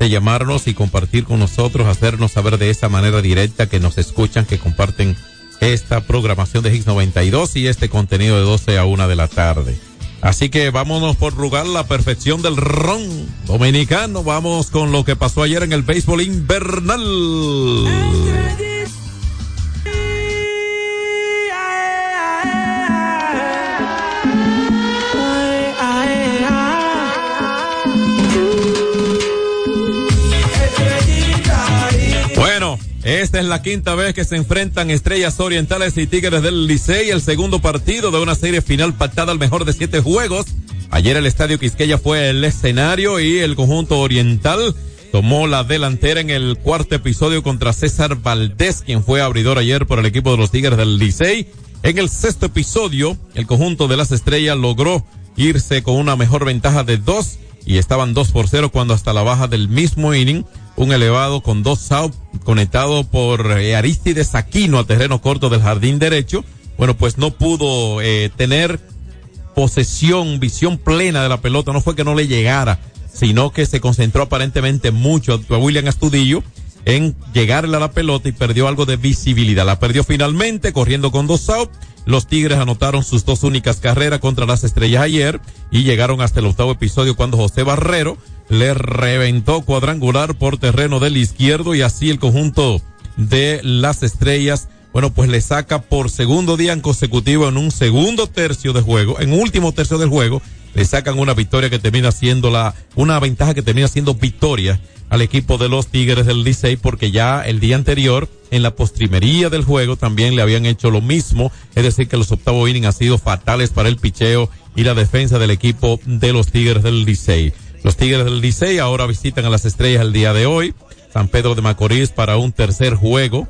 de llamarnos y compartir con nosotros, hacernos saber de esa manera directa que nos escuchan, que comparten esta programación de Hits 92 y este contenido de 12 a 1 de la tarde. Así que vámonos por rugar la perfección del ron dominicano. Vamos con lo que pasó ayer en el béisbol invernal. Esta es la quinta vez que se enfrentan Estrellas Orientales y Tigres del Licey, el segundo partido de una serie final pactada al mejor de siete juegos. Ayer el Estadio Quisqueya fue el escenario y el conjunto oriental tomó la delantera en el cuarto episodio contra César Valdés, quien fue abridor ayer por el equipo de los Tigres del Licey. En el sexto episodio, el conjunto de las estrellas logró irse con una mejor ventaja de dos y estaban dos por cero cuando hasta la baja del mismo inning, un elevado con dos out conectado por eh, Aristides Aquino a terreno corto del jardín derecho. Bueno, pues no pudo eh, tener posesión, visión plena de la pelota. No fue que no le llegara, sino que se concentró aparentemente mucho a William Astudillo en llegarle a la pelota y perdió algo de visibilidad. La perdió finalmente, corriendo con dos outs. Los Tigres anotaron sus dos únicas carreras contra las estrellas ayer y llegaron hasta el octavo episodio cuando José Barrero le reventó cuadrangular por terreno del izquierdo y así el conjunto de las estrellas, bueno, pues le saca por segundo día en consecutivo en un segundo tercio de juego, en último tercio del juego, le sacan una victoria que termina siendo la, una ventaja que termina siendo victoria al equipo de los Tigres del Licey porque ya el día anterior en la postrimería del juego también le habían hecho lo mismo, es decir que los octavos innings han sido fatales para el picheo y la defensa del equipo de los Tigres del Licey. Los Tigres del Licey ahora visitan a las estrellas el día de hoy, San Pedro de Macorís para un tercer juego,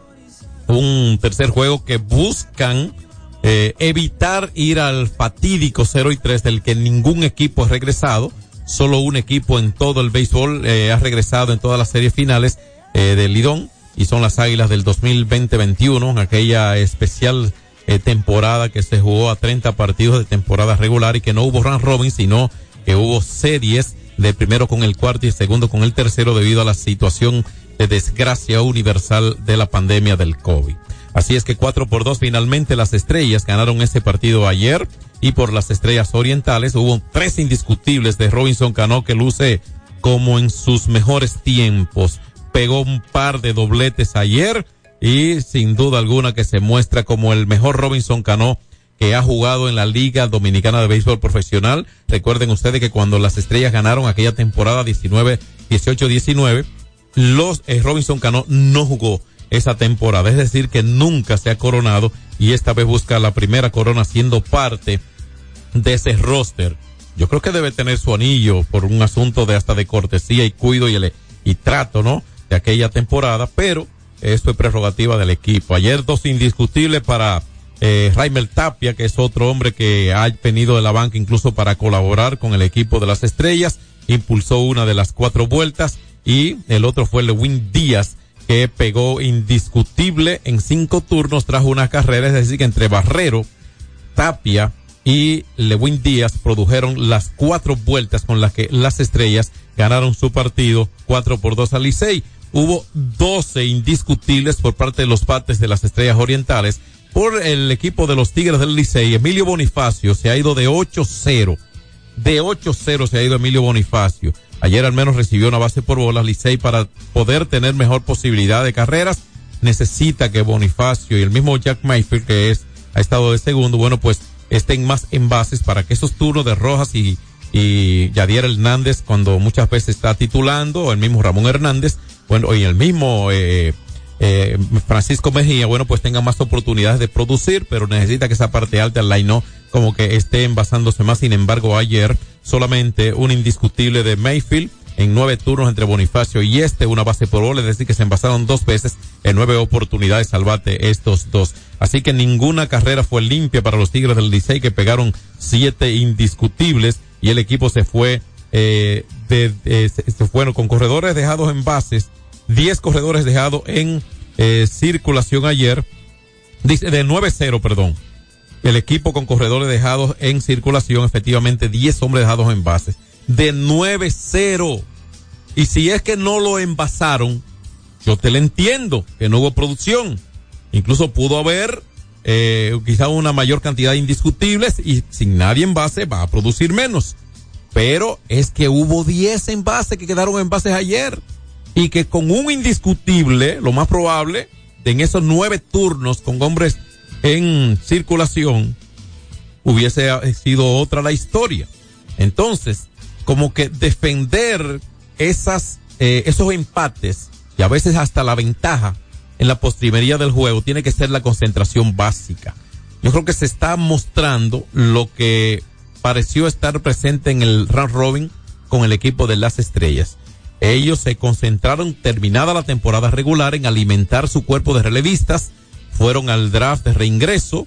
un tercer juego que buscan eh, evitar ir al fatídico 0 y 3 del que ningún equipo ha regresado solo un equipo en todo el béisbol eh, ha regresado en todas las series finales eh, del Lidón y son las Águilas del 2020-21, aquella especial eh, temporada que se jugó a 30 partidos de temporada regular y que no hubo round robin, sino que hubo series de primero con el cuarto y segundo con el tercero debido a la situación de desgracia universal de la pandemia del COVID. Así es que cuatro por dos finalmente las estrellas ganaron ese partido ayer y por las estrellas orientales hubo tres indiscutibles de Robinson Cano que luce como en sus mejores tiempos. Pegó un par de dobletes ayer y sin duda alguna que se muestra como el mejor Robinson Cano que ha jugado en la Liga Dominicana de Béisbol Profesional. Recuerden ustedes que cuando las estrellas ganaron aquella temporada 19, 18, 19, los eh, Robinson Cano no jugó esa temporada. Es decir, que nunca se ha coronado y esta vez busca la primera corona siendo parte de ese roster. Yo creo que debe tener su anillo por un asunto de hasta de cortesía y cuido y, el, y trato, ¿no? De aquella temporada, pero esto es prerrogativa del equipo. Ayer dos indiscutibles para eh, Raimel Tapia, que es otro hombre que ha venido de la banca incluso para colaborar con el equipo de las estrellas, impulsó una de las cuatro vueltas y el otro fue Lewin Díaz, que pegó indiscutible en cinco turnos, trajo una carrera, es decir, que entre Barrero, Tapia y Lewin Díaz produjeron las cuatro vueltas con las que las estrellas ganaron su partido cuatro por dos al Licey. Hubo 12 indiscutibles por parte de los pates de las estrellas orientales por el equipo de los Tigres del Licey, Emilio Bonifacio se ha ido de 8-0. De 8-0 se ha ido Emilio Bonifacio. Ayer al menos recibió una base por bolas. Licey para poder tener mejor posibilidad de carreras necesita que Bonifacio y el mismo Jack Mayfield que es ha estado de segundo, bueno pues estén más en bases para que esos turnos de Rojas y, y Yadier Hernández cuando muchas veces está titulando el mismo Ramón Hernández, bueno y el mismo eh, eh, Francisco Mejía, bueno, pues tenga más oportunidades de producir, pero necesita que esa parte alta del line no como que esté envasándose más. Sin embargo, ayer solamente un indiscutible de Mayfield en nueve turnos entre Bonifacio y este, una base por bola, es decir, que se envasaron dos veces en nueve oportunidades al bate estos dos. Así que ninguna carrera fue limpia para los Tigres del Licey que pegaron siete indiscutibles y el equipo se fue, eh, de, se fueron con corredores dejados en bases 10 corredores dejados en eh, circulación ayer. Dice de 9-0, perdón. El equipo con corredores dejados en circulación, efectivamente 10 hombres dejados en bases. De 9-0. Y si es que no lo envasaron, yo te lo entiendo, que no hubo producción. Incluso pudo haber eh, quizá una mayor cantidad de indiscutibles y sin nadie en base va a producir menos. Pero es que hubo 10 envases que quedaron en bases ayer y que con un indiscutible, lo más probable, en esos nueve turnos con hombres en circulación, hubiese sido otra la historia. Entonces, como que defender esas, eh, esos empates y a veces hasta la ventaja en la postrimería del juego tiene que ser la concentración básica. Yo creo que se está mostrando lo que pareció estar presente en el round robin con el equipo de las estrellas. Ellos se concentraron terminada la temporada regular en alimentar su cuerpo de relevistas, fueron al draft de reingreso,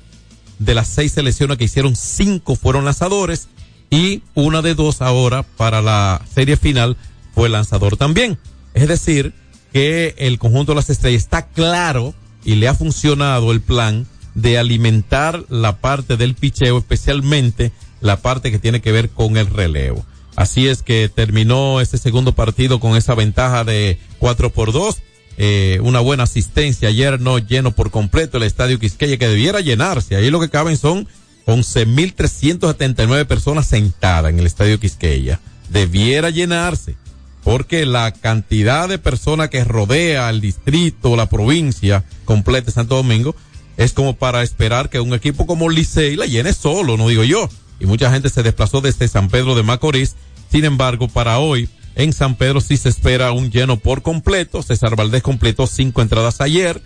de las seis selecciones que hicieron, cinco fueron lanzadores y una de dos ahora para la serie final fue lanzador también. Es decir, que el conjunto de las estrellas está claro y le ha funcionado el plan de alimentar la parte del picheo, especialmente la parte que tiene que ver con el relevo. Así es que terminó ese segundo partido con esa ventaja de 4 por 2. Eh, una buena asistencia ayer, no lleno por completo el estadio Quisqueya, que debiera llenarse. Ahí lo que caben son 11.379 personas sentadas en el estadio Quisqueya. Debiera llenarse, porque la cantidad de personas que rodea el distrito, la provincia completa de Santo Domingo, es como para esperar que un equipo como Licey la llene solo, no digo yo y mucha gente se desplazó desde San Pedro de Macorís. Sin embargo, para hoy en San Pedro sí se espera un lleno por completo. César Valdés completó cinco entradas ayer,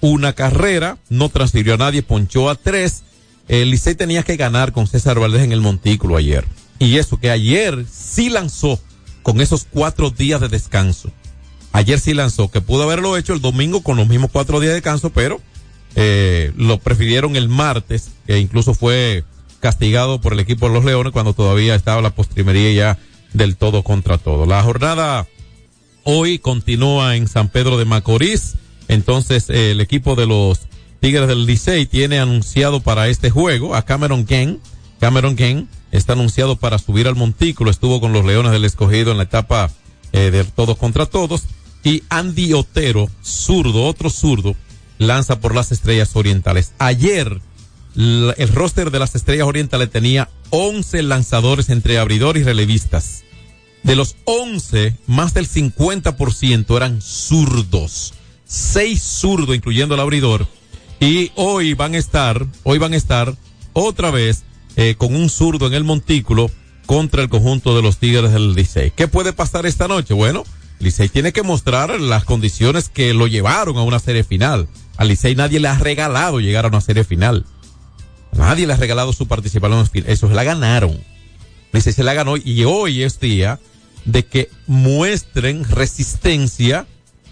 una carrera, no transfirió a nadie, ponchó a tres. El Licey tenía que ganar con César Valdés en el montículo ayer. Y eso que ayer sí lanzó con esos cuatro días de descanso. Ayer sí lanzó, que pudo haberlo hecho el domingo con los mismos cuatro días de descanso, pero eh, lo prefirieron el martes, que incluso fue castigado por el equipo de los Leones cuando todavía estaba la postrimería ya del todo contra todo. La jornada hoy continúa en San Pedro de Macorís. Entonces el equipo de los Tigres del Licey tiene anunciado para este juego a Cameron Ken. Cameron Ken está anunciado para subir al montículo. Estuvo con los Leones del Escogido en la etapa eh, de todos contra todos. Y Andy Otero, zurdo, otro zurdo, lanza por las estrellas orientales. Ayer el roster de las Estrellas Orientales tenía 11 lanzadores entre abridor y relevistas. De los 11, más del 50% eran zurdos. seis zurdos, incluyendo el abridor. Y hoy van a estar, hoy van a estar otra vez eh, con un zurdo en el montículo contra el conjunto de los Tigres del Licey. ¿Qué puede pasar esta noche? Bueno, Licey tiene que mostrar las condiciones que lo llevaron a una serie final. A Licey nadie le ha regalado llegar a una serie final. Nadie le ha regalado su participación. Eso se la ganaron. Licey se la ganó y hoy es día de que muestren resistencia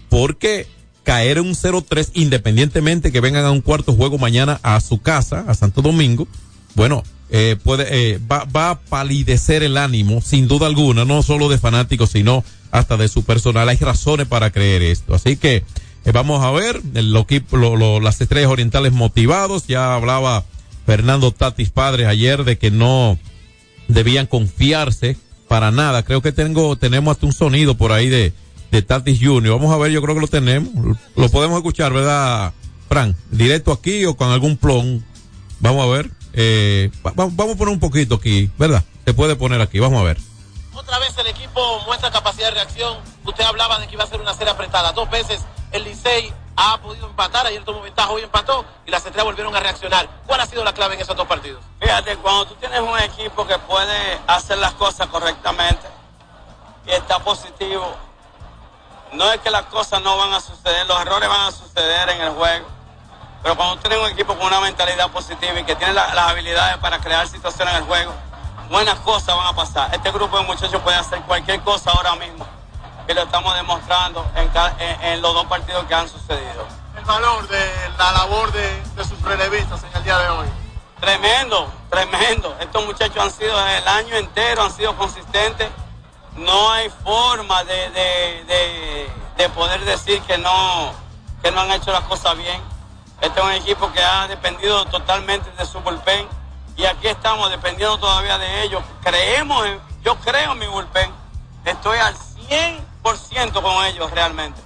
porque caer en un 0-3 independientemente que vengan a un cuarto juego mañana a su casa, a Santo Domingo, bueno, eh, puede, eh, va, va a palidecer el ánimo, sin duda alguna, no solo de fanáticos, sino hasta de su personal. Hay razones para creer esto. Así que eh, vamos a ver lo, lo, las estrellas orientales motivados. Ya hablaba Fernando Tatis Padres ayer de que no debían confiarse para nada. Creo que tengo, tenemos hasta un sonido por ahí de, de Tatis Junior. Vamos a ver, yo creo que lo tenemos. Lo podemos escuchar, ¿verdad, Fran? Directo aquí o con algún plon. Vamos a ver. Eh, vamos a poner un poquito aquí, ¿verdad? Se puede poner aquí, vamos a ver.
Otra vez el equipo muestra capacidad de reacción. Usted hablaba de que iba a ser una serie apretada. Dos veces el Licey ha podido empatar. Ayer tomó ventaja, hoy empató y las estrellas volvieron a reaccionar. ¿Cuál ha sido la clave en esos dos partidos?
Fíjate, cuando tú tienes un equipo que puede hacer las cosas correctamente y está positivo, no es que las cosas no van a suceder, los errores van a suceder en el juego. Pero cuando tienes un equipo con una mentalidad positiva y que tiene las habilidades para crear situaciones en el juego, buenas cosas van a pasar. Este grupo de muchachos puede hacer cualquier cosa ahora mismo, que lo estamos demostrando en, los dos partidos que han sucedido.
El valor de la labor de, sus relevistas en el día de hoy.
Tremendo, tremendo. Estos muchachos han sido el año entero, han sido consistentes. No hay forma de, de poder decir que no, que no han hecho las cosas bien. Este es un equipo que ha dependido totalmente de su bullpen y aquí estamos dependiendo todavía de ellos. Creemos, en, yo creo en mi bullpen. Estoy al 100% con ellos realmente.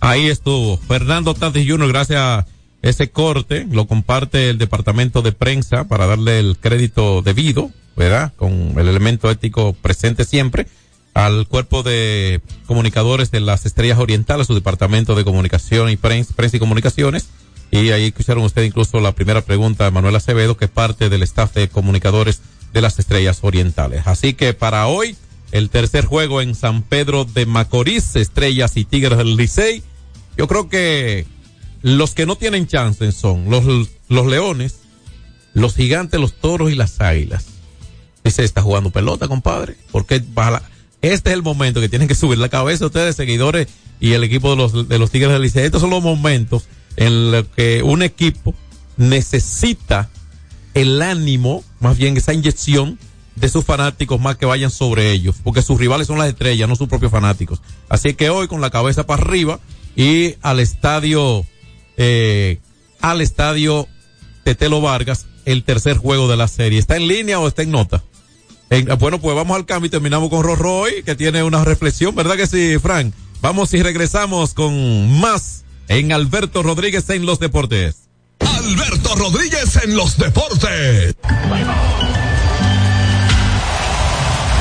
Ahí estuvo. Fernando Tatis Jr., gracias a ese corte, lo comparte el departamento de prensa para darle el crédito debido, ¿verdad? Con el elemento ético presente siempre al cuerpo de comunicadores de las Estrellas Orientales, su departamento de comunicación y prensa, prensa y comunicaciones y ahí escucharon ustedes incluso la primera pregunta de Manuel Acevedo, que parte del staff de comunicadores de las Estrellas Orientales. Así que para hoy, el tercer juego en San Pedro de Macorís, Estrellas y Tigres del Licey. Yo creo que los que no tienen chance son los, los Leones, los Gigantes, los Toros y las Águilas. Dice, está jugando pelota, compadre. Porque este es el momento que tienen que subir la cabeza ustedes, seguidores y el equipo de los, de los Tigres del Licey. Estos son los momentos en lo que un equipo necesita el ánimo, más bien esa inyección de sus fanáticos más que vayan sobre ellos, porque sus rivales son las estrellas, no sus propios fanáticos. Así que hoy con la cabeza para arriba y al estadio, eh, al estadio Tetelo Vargas, el tercer juego de la serie. ¿Está en línea o está en nota? bueno, pues vamos al cambio y terminamos con Rorroy, que tiene una reflexión, ¿verdad que sí, Frank? Vamos y regresamos con más en Alberto Rodríguez en los deportes.
Alberto Rodríguez en los deportes.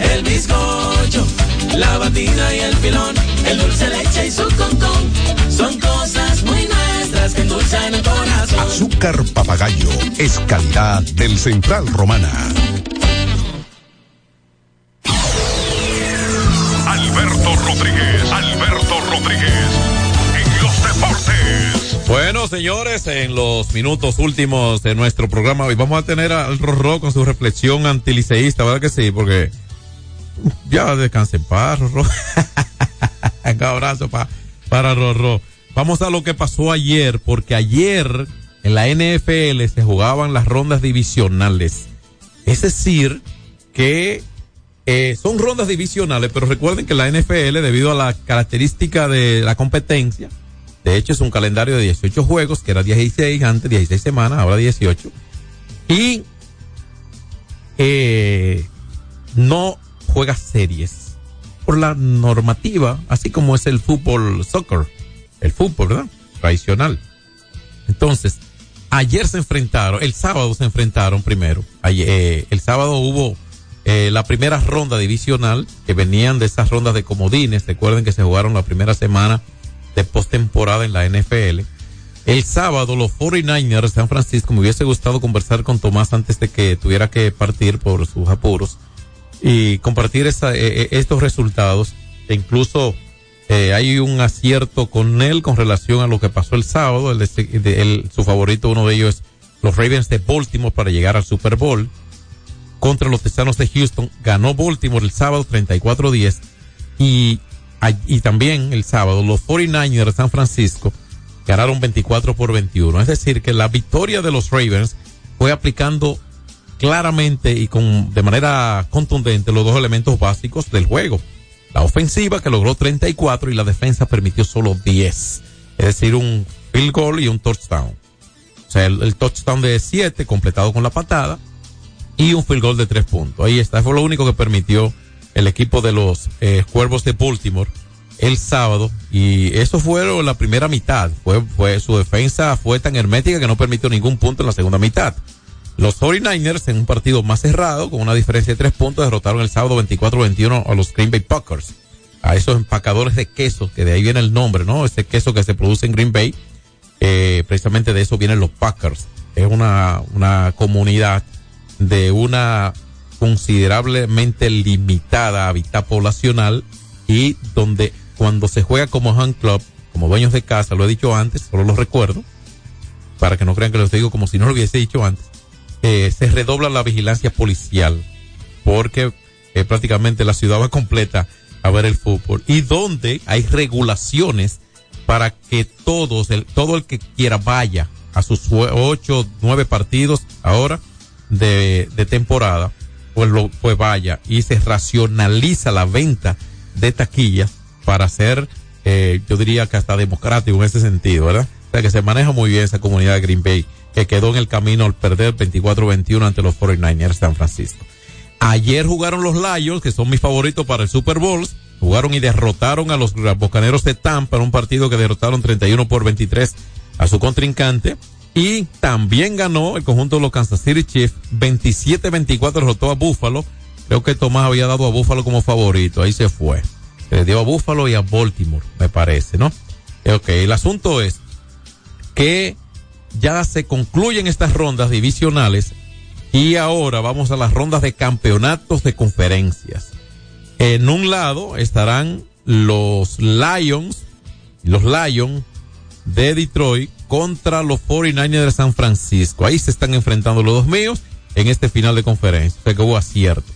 el bizcocho, la batida y el filón, el dulce leche y su concón. Son cosas muy nuestras que endulzan el corazón.
Azúcar papagayo es calidad del Central Romana.
Alberto Rodríguez, Alberto Rodríguez, en los deportes.
Bueno, señores, en los minutos últimos de nuestro programa hoy vamos a tener al Rorró con su reflexión antiliceísta, ¿verdad que sí? Porque ya descanse en paz, Rorró. Un abrazo pa- para Rorró. Vamos a lo que pasó ayer, porque ayer en la NFL se jugaban las rondas divisionales. Es decir, que eh, son rondas divisionales, pero recuerden que la NFL, debido a la característica de la competencia, de hecho es un calendario de 18 juegos, que era 16 antes, 16 semanas, ahora 18, y eh, no juega series por la normativa, así como es el fútbol soccer, el fútbol, ¿verdad? Tradicional. Entonces, ayer se enfrentaron, el sábado se enfrentaron primero. Ayer, eh, el sábado hubo eh, la primera ronda divisional que venían de esas rondas de comodines. Recuerden que se jugaron la primera semana de postemporada en la NFL. El sábado los 49ers de San Francisco, me hubiese gustado conversar con Tomás antes de que tuviera que partir por sus apuros y compartir eh, eh, estos resultados. E incluso eh, hay un acierto con él con relación a lo que pasó el sábado. El su favorito, uno de ellos es los Ravens de Baltimore para llegar al Super Bowl. Contra los Texanos de Houston. Ganó Baltimore el sábado 34-10. Y, y también el sábado los 49ers de San Francisco ganaron 24 por 21. Es decir, que la victoria de los Ravens fue aplicando claramente y con de manera contundente los dos elementos básicos del juego. La ofensiva que logró 34 y la defensa permitió solo 10. Es decir, un field goal y un touchdown. O sea, el, touchdown de 7 completado con la patada y un field goal de 3 puntos. Ahí está, fue lo único que permitió el equipo de los eh, Cuervos de Baltimore el sábado y eso fue la primera mitad. Fue, fue su defensa fue tan hermética que no permitió ningún punto en la segunda mitad. Los 49ers en un partido más cerrado, con una diferencia de tres puntos, derrotaron el sábado 24-21 a los Green Bay Packers. A esos empacadores de queso, que de ahí viene el nombre, ¿no? Ese queso que se produce en Green Bay, eh, precisamente de eso vienen los Packers. Es una, una comunidad de una considerablemente limitada hábitat poblacional y donde cuando se juega como hand club, como dueños de casa, lo he dicho antes, solo lo recuerdo, para que no crean que lo digo como si no lo hubiese dicho antes, eh, se redobla la vigilancia policial porque eh, prácticamente la ciudad va completa a ver el fútbol y donde hay regulaciones para que todos, el, todo el que quiera vaya a sus ocho, nueve partidos ahora de, de temporada, pues, lo, pues vaya y se racionaliza la venta de taquillas para ser, eh, yo diría que hasta democrático en ese sentido, ¿verdad? O sea que se maneja muy bien esa comunidad de Green Bay, que quedó en el camino al perder 24-21 ante los 49ers de San Francisco. Ayer jugaron los Lions, que son mis favoritos para el Super Bowl. Jugaron y derrotaron a los Bocaneros de Tampa en un partido que derrotaron 31 por 23 a su contrincante. Y también ganó el conjunto de los Kansas City Chiefs. 27-24 derrotó a Buffalo. Creo que Tomás había dado a Buffalo como favorito. Ahí se fue. Se le dio a Buffalo y a Baltimore, me parece, ¿no? Ok, el asunto es que ya se concluyen estas rondas divisionales y ahora vamos a las rondas de campeonatos de conferencias. En un lado estarán los Lions, los Lions de Detroit contra los 49ers de San Francisco. Ahí se están enfrentando los dos míos en este final de conferencia. O sea que hubo acierto.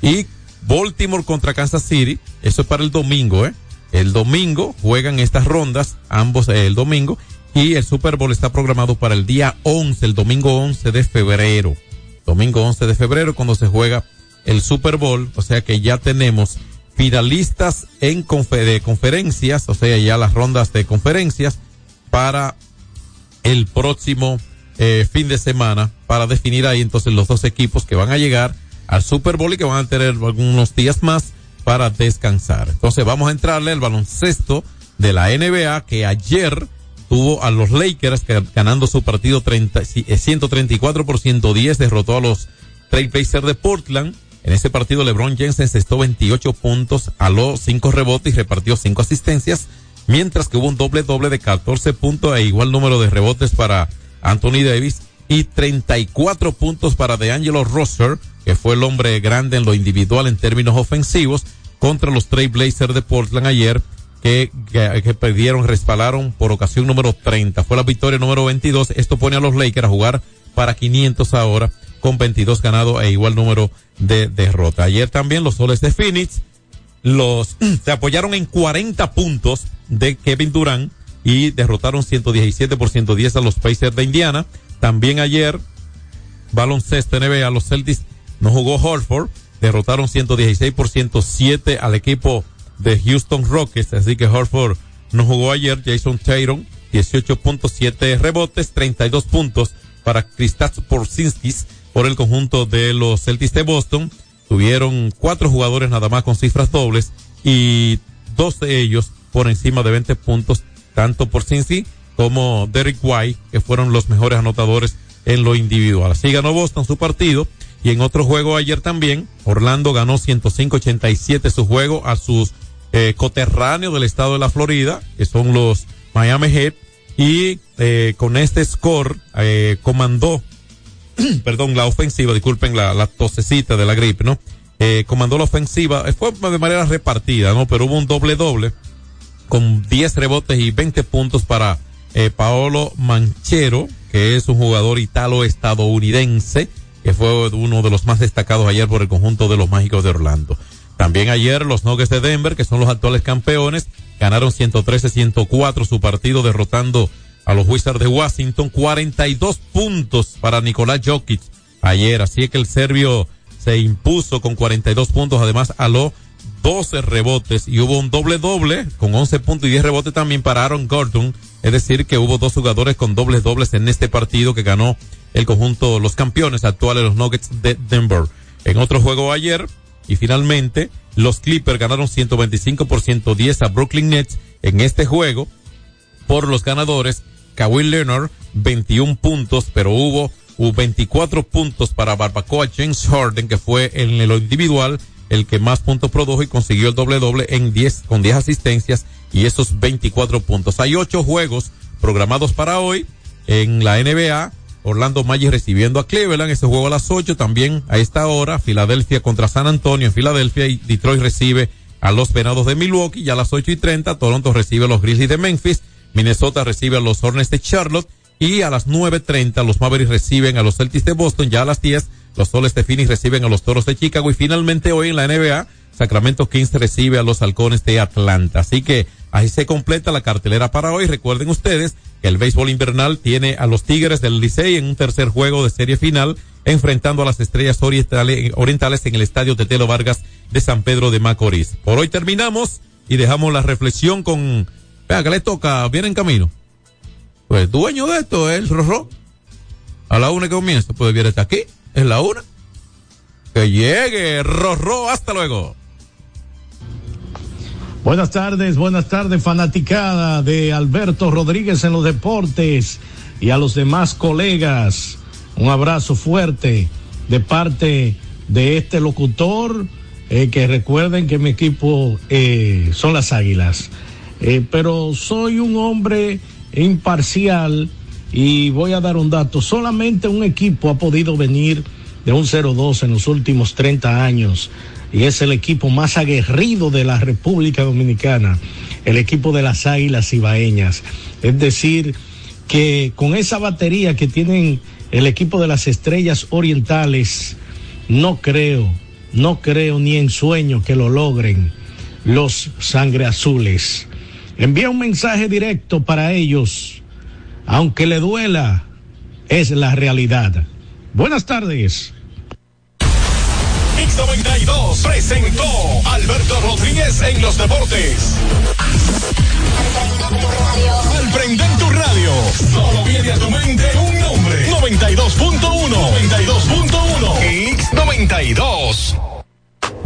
Y Baltimore contra Kansas City, eso es para el domingo, ¿eh? El domingo juegan estas rondas, ambos el domingo, y el Super Bowl está programado para el día 11, el domingo 11 de febrero. Domingo 11 de febrero cuando se juega el Super Bowl, o sea que ya tenemos finalistas en de conferencias, o sea, ya las rondas de conferencias para el próximo eh, fin de semana para definir ahí entonces los dos equipos que van a llegar al Super Bowl y que van a tener algunos días más para descansar. Entonces vamos a entrarle al baloncesto de la NBA que ayer tuvo a los Lakers ganando su partido 30, sí, eh, 134 por 110, derrotó a los Trailblazers de Portland. En ese partido LeBron James encestó 28 puntos, aló 5 rebotes y repartió 5 asistencias, mientras que hubo un doble doble de 14 puntos e igual número de rebotes para Anthony Davis y 34 puntos para DeAngelo Russell, que fue el hombre grande en lo individual en términos ofensivos, contra los Trailblazers de Portland ayer, que, que, que perdieron, respalaron por ocasión número 30. Fue la victoria número 22. Esto pone a los Lakers a jugar para 500 ahora, con 22 ganados e igual número de derrota. Ayer también los soles de Phoenix los se apoyaron en 40 puntos de Kevin Durant y derrotaron 117 por 110 a los Pacers de Indiana. También ayer, baloncesto NBA, los Celtics no jugó Horford, derrotaron 116 por 107 al equipo de Houston Rockets, así que Horford no jugó ayer. Jason Tatum, 18.7 rebotes, 32 puntos para Kristaps Porzingis por el conjunto de los Celtics de Boston. Tuvieron cuatro jugadores nada más con cifras dobles y dos de ellos por encima de 20 puntos, tanto por como Derek White, que fueron los mejores anotadores en lo individual. Así ganó Boston su partido y en otro juego ayer también, Orlando ganó 105-87 su juego a sus eh, coterráneos del estado de la Florida, que son los Miami Heat, y eh, con este score eh, comandó perdón, la ofensiva, disculpen la, la tosecita de la gripe, ¿no? Eh, comandó la ofensiva, eh, fue de manera repartida, ¿no? Pero hubo un doble doble con 10 rebotes y 20 puntos para eh, Paolo Manchero, que es un jugador italo-estadounidense, que fue uno de los más destacados ayer por el conjunto de los Mágicos de Orlando. También ayer los Nuggets de Denver, que son los actuales campeones, ganaron 113-104 su partido derrotando a los Wizards de Washington, 42 puntos para Nicolás Jokic ayer, así que el serbio se impuso con 42 puntos, además aló 12 rebotes y hubo un doble doble con 11 puntos y 10 rebotes también para Aaron Gordon, es decir que hubo dos jugadores con dobles dobles en este partido que ganó el conjunto, los campeones actuales, los Nuggets de Denver. En otro juego ayer, y finalmente, los Clippers ganaron 125 por 110 a Brooklyn Nets en este juego por los ganadores Kawhi Leonard 21 puntos, pero hubo, hubo 24 puntos para Barbacoa James Harden, que fue en lo individual el que más puntos produjo y consiguió el doble doble en 10, con 10 asistencias y esos 24 puntos. Hay ocho juegos programados para hoy en la NBA. Orlando Magic recibiendo a Cleveland, ese juego a las 8 también a esta hora, Filadelfia contra San Antonio en Filadelfia y Detroit recibe a los Venados de Milwaukee, ya a las 8 y 30 Toronto recibe a los Grizzlies de Memphis, Minnesota recibe a los Hornets de Charlotte y a las 9.30 los Mavericks reciben a los Celtics de Boston, ya a las 10 los Soles de Phoenix reciben a los Toros de Chicago y finalmente hoy en la NBA Sacramento Kings recibe a los Halcones de Atlanta. Así que ahí se completa la cartelera para hoy. Recuerden ustedes el béisbol invernal tiene a los Tigres del Licey en un tercer juego de serie final enfrentando a las estrellas orientales, en el estadio Tetelo Vargas de San Pedro de Macorís. Por hoy terminamos y dejamos la reflexión con, vea que le toca, viene en camino. Pues dueño de esto es el Rorro. A la una que comienza, pues viene hasta aquí, es la una. Que llegue, Rorro, hasta luego.
Buenas tardes, buenas tardes, fanaticada de Alberto Rodríguez en los deportes y a los demás colegas. Un abrazo fuerte de parte de este locutor. Eh, que recuerden que mi equipo eh, son las Águilas. Eh, pero soy un hombre imparcial y voy a dar un dato. Solamente un equipo ha podido venir de un 0-2 en los últimos 30 años y es el equipo más aguerrido de la República Dominicana, el equipo de las Águilas Ibaeñas. Es decir, que con esa batería que tienen el equipo de las Estrellas Orientales, no creo, no creo ni en sueño que lo logren los sangre azules. Envía un mensaje directo para ellos, aunque le duela, es la realidad. Buenas tardes.
X92 presentó Alberto Rodríguez en los deportes. Al prender tu radio, solo viene a tu mente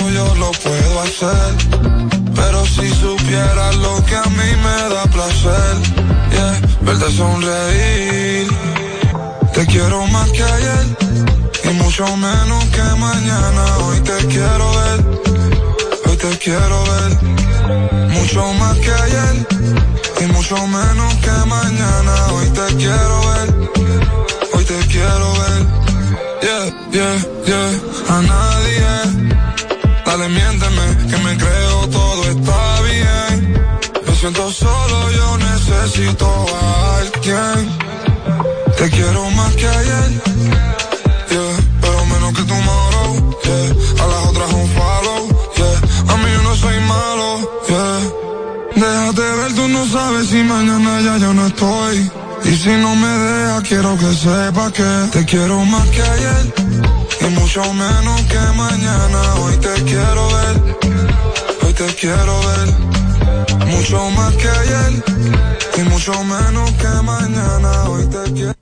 Yo lo puedo hacer. Pero si supieras lo que a mí me da placer, yeah, verte sonreír. Te quiero más que ayer y mucho menos que mañana. Hoy te quiero ver, hoy te quiero ver. Mucho más que ayer y mucho menos que mañana. Hoy te quiero ver, hoy te quiero ver yeah, yeah, yeah. A nadie, dale miénteme, que me creo todo está bien. Me siento solo, yo necesito a alguien. Te quiero más que ayer, pero menos que tomorrow, yeah. A las otras un follow, yeah. A mí no soy malo. Déjate ver, tú no sabes si mañana ya yo no estoy. Y si no me dejas, quiero que sepas que te quiero más que ayer. Y mucho menos que mañana. Hoy te quiero ver. Hoy te quiero ver. Mucho más que ayer. Y mucho menos que mañana. Hoy te quiero.